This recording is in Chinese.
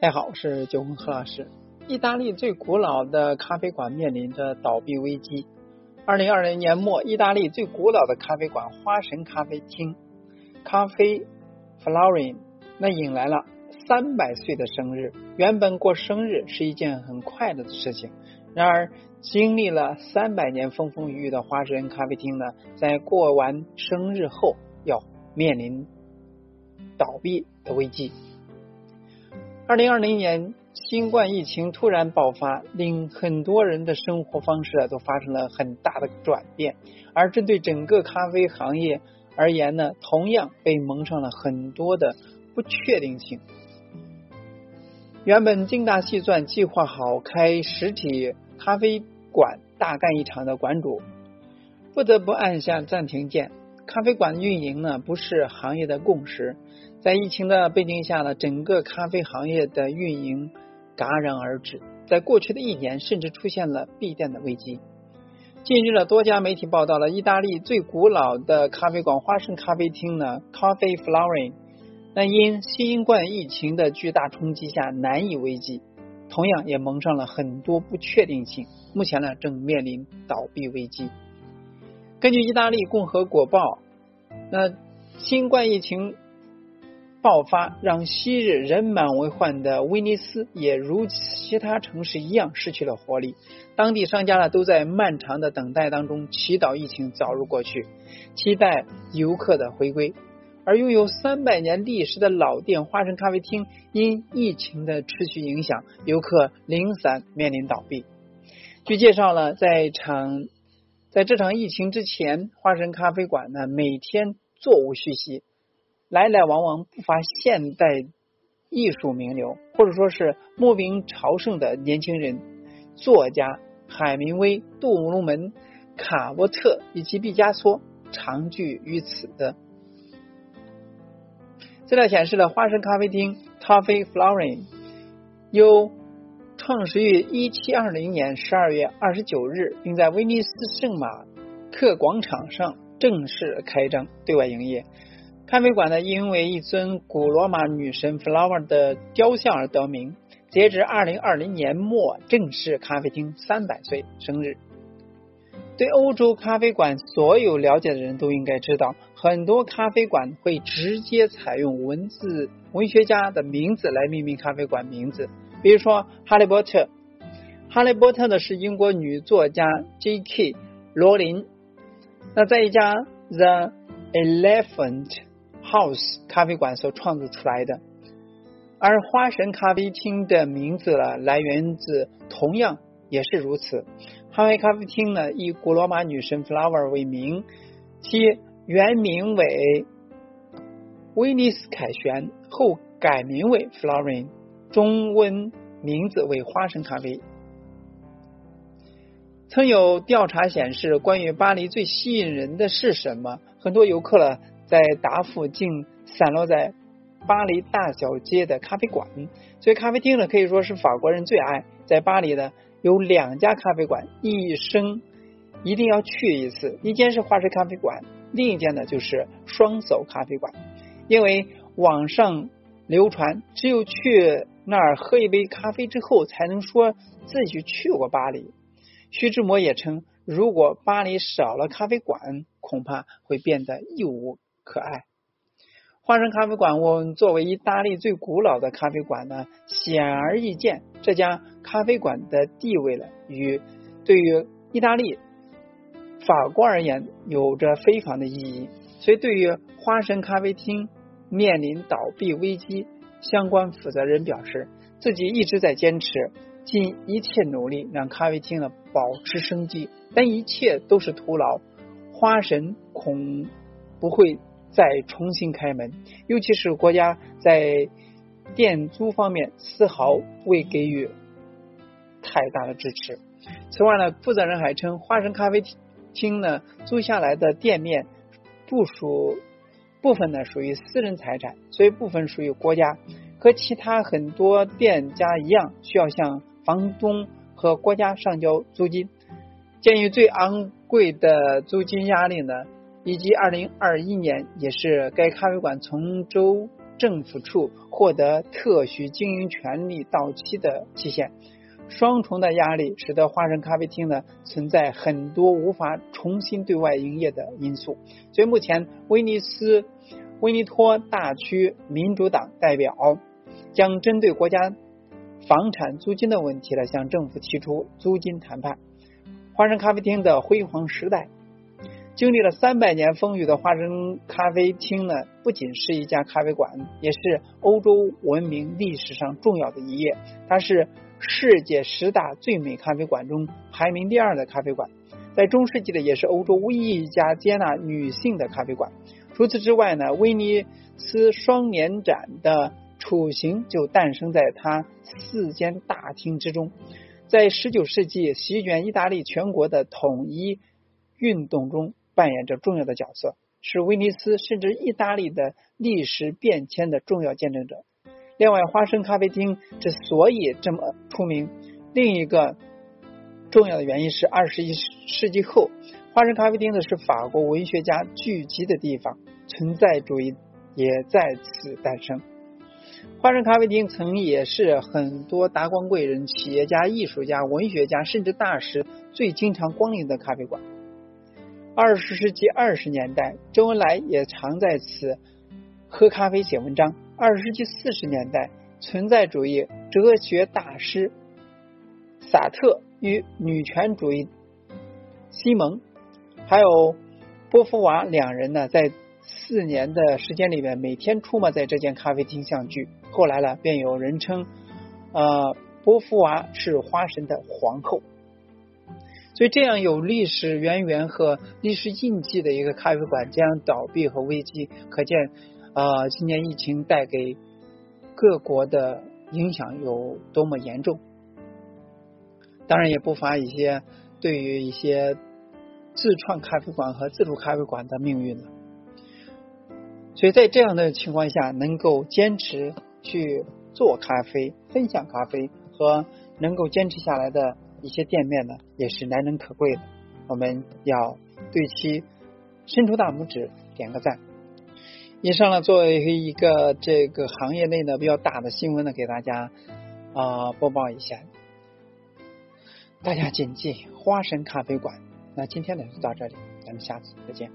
大家好，我是九红何老师。意大利最古老的咖啡馆面临着倒闭危机。二零二零年末，意大利最古老的咖啡馆花神咖啡厅咖啡 Florin 那引来了三百岁的生日。原本过生日是一件很快乐的事情，然而经历了三百年风风雨雨的花神咖啡厅呢，在过完生日后要面临倒闭的危机。二零二零年新冠疫情突然爆发，令很多人的生活方式啊都发生了很大的转变。而针对整个咖啡行业而言呢，同样被蒙上了很多的不确定性。原本精打细算计划好开实体咖啡馆大干一场的馆主，不得不按下暂停键。咖啡馆运营呢，不是行业的共识。在疫情的背景下呢，整个咖啡行业的运营戛然而止。在过去的一年，甚至出现了闭店的危机。近日呢，多家媒体报道了意大利最古老的咖啡馆花生咖啡厅呢，Coffee Florin。那因新冠疫情的巨大冲击下难以为继，同样也蒙上了很多不确定性。目前呢，正面临倒闭危机。根据意大利共和国报，那新冠疫情爆发，让昔日人满为患的威尼斯也如其他城市一样失去了活力。当地商家呢，都在漫长的等待当中祈祷疫情早日过去，期待游客的回归。而拥有三百年历史的老店花生咖啡厅，因疫情的持续影响，游客零散，面临倒闭。据介绍呢，在场。在这场疫情之前，花神咖啡馆呢每天座无虚席，来来往往不乏现代艺术名流，或者说是慕名朝圣的年轻人、作家海明威、杜鲁门、卡波特以及毕加索常聚于此的。资料显示了花神咖啡厅 Coffee Florin 有。创始于一七二零年十二月二十九日，并在威尼斯圣马克广场上正式开张对外营业。咖啡馆呢，因为一尊古罗马女神 Flower 的雕像而得名。截至二零二零年末，正是咖啡厅三百岁生日。对欧洲咖啡馆所有了解的人都应该知道，很多咖啡馆会直接采用文字文学家的名字来命名咖啡馆名字。比如说《哈利波特》，《哈利波特》呢是英国女作家 J.K. 罗琳，那在一家 The Elephant House 咖啡馆所创作出来的。而花神咖啡厅的名字呢，来源自同样也是如此。哈维咖啡厅呢以古罗马女神 Flower 为名，其原名为威尼斯凯旋，后改名为 Florin。中文名字为花生咖啡。曾有调查显示，关于巴黎最吸引人的是什么？很多游客呢，在答复竟散落在巴黎大小街的咖啡馆。所以，咖啡厅呢，可以说是法国人最爱。在巴黎呢，有两家咖啡馆，一生一定要去一次。一间是花式咖啡馆，另一间呢就是双手咖啡馆。因为网上流传，只有去。那儿喝一杯咖啡之后，才能说自己去过巴黎。徐志摩也称，如果巴黎少了咖啡馆，恐怕会变得一无可爱。花生咖啡馆，我作为意大利最古老的咖啡馆呢，显而易见，这家咖啡馆的地位呢，与对于意大利法国而言有着非凡的意义。所以，对于花生咖啡厅面临倒闭危机。相关负责人表示，自己一直在坚持，尽一切努力让咖啡厅呢保持生机，但一切都是徒劳。花神恐不会再重新开门，尤其是国家在店租方面丝毫未给予太大的支持。此外呢，负责人还称，花神咖啡厅呢租下来的店面部属。部分呢属于私人财产，所以部分属于国家。和其他很多店家一样，需要向房东和国家上交租金。鉴于最昂贵的租金压力呢，以及二零二一年也是该咖啡馆从州政府处获得特许经营权利到期的期限。双重的压力使得花神咖啡厅呢存在很多无法重新对外营业的因素。所以目前威尼斯威尼托大区民主党代表将针对国家房产租金的问题呢向政府提出租金谈判。花神咖啡厅的辉煌时代，经历了三百年风雨的花神咖啡厅呢，不仅是一家咖啡馆，也是欧洲文明历史上重要的一页。它是世界十大最美咖啡馆中排名第二的咖啡馆，在中世纪的也是欧洲唯一一家接纳女性的咖啡馆。除此之外呢，威尼斯双年展的雏形就诞生在它四间大厅之中。在十九世纪席卷意大利全国的统一运动中扮演着重要的角色，是威尼斯甚至意大利的历史变迁的重要见证者。另外，花生咖啡厅之所以这么出名，另一个重要的原因是二十一世纪后，花生咖啡厅呢是法国文学家聚集的地方，存在主义也在此诞生。花生咖啡厅曾也是很多达官贵人、企业家、艺术家、文学家甚至大师最经常光临的咖啡馆。二十世纪二十年代，周恩来也常在此喝咖啡、写文章。二十世纪四十年代，存在主义哲学大师萨特与女权主义西蒙，还有波伏娃两人呢，在。四年的时间里面，每天出没在这间咖啡厅相聚。后来呢，便有人称，呃，波伏娃是花神的皇后。所以，这样有历史渊源和历史印记的一个咖啡馆这样倒闭和危机，可见，呃，今年疫情带给各国的影响有多么严重。当然，也不乏一些对于一些自创咖啡馆和自助咖啡馆的命运了。所以在这样的情况下，能够坚持去做咖啡、分享咖啡和能够坚持下来的一些店面呢，也是难能可贵的。我们要对其伸出大拇指，点个赞。以上呢，作为一个这个行业内的比较大的新闻呢，给大家啊播报一下。大家谨记花神咖啡馆。那今天呢就到这里，咱们下次再见。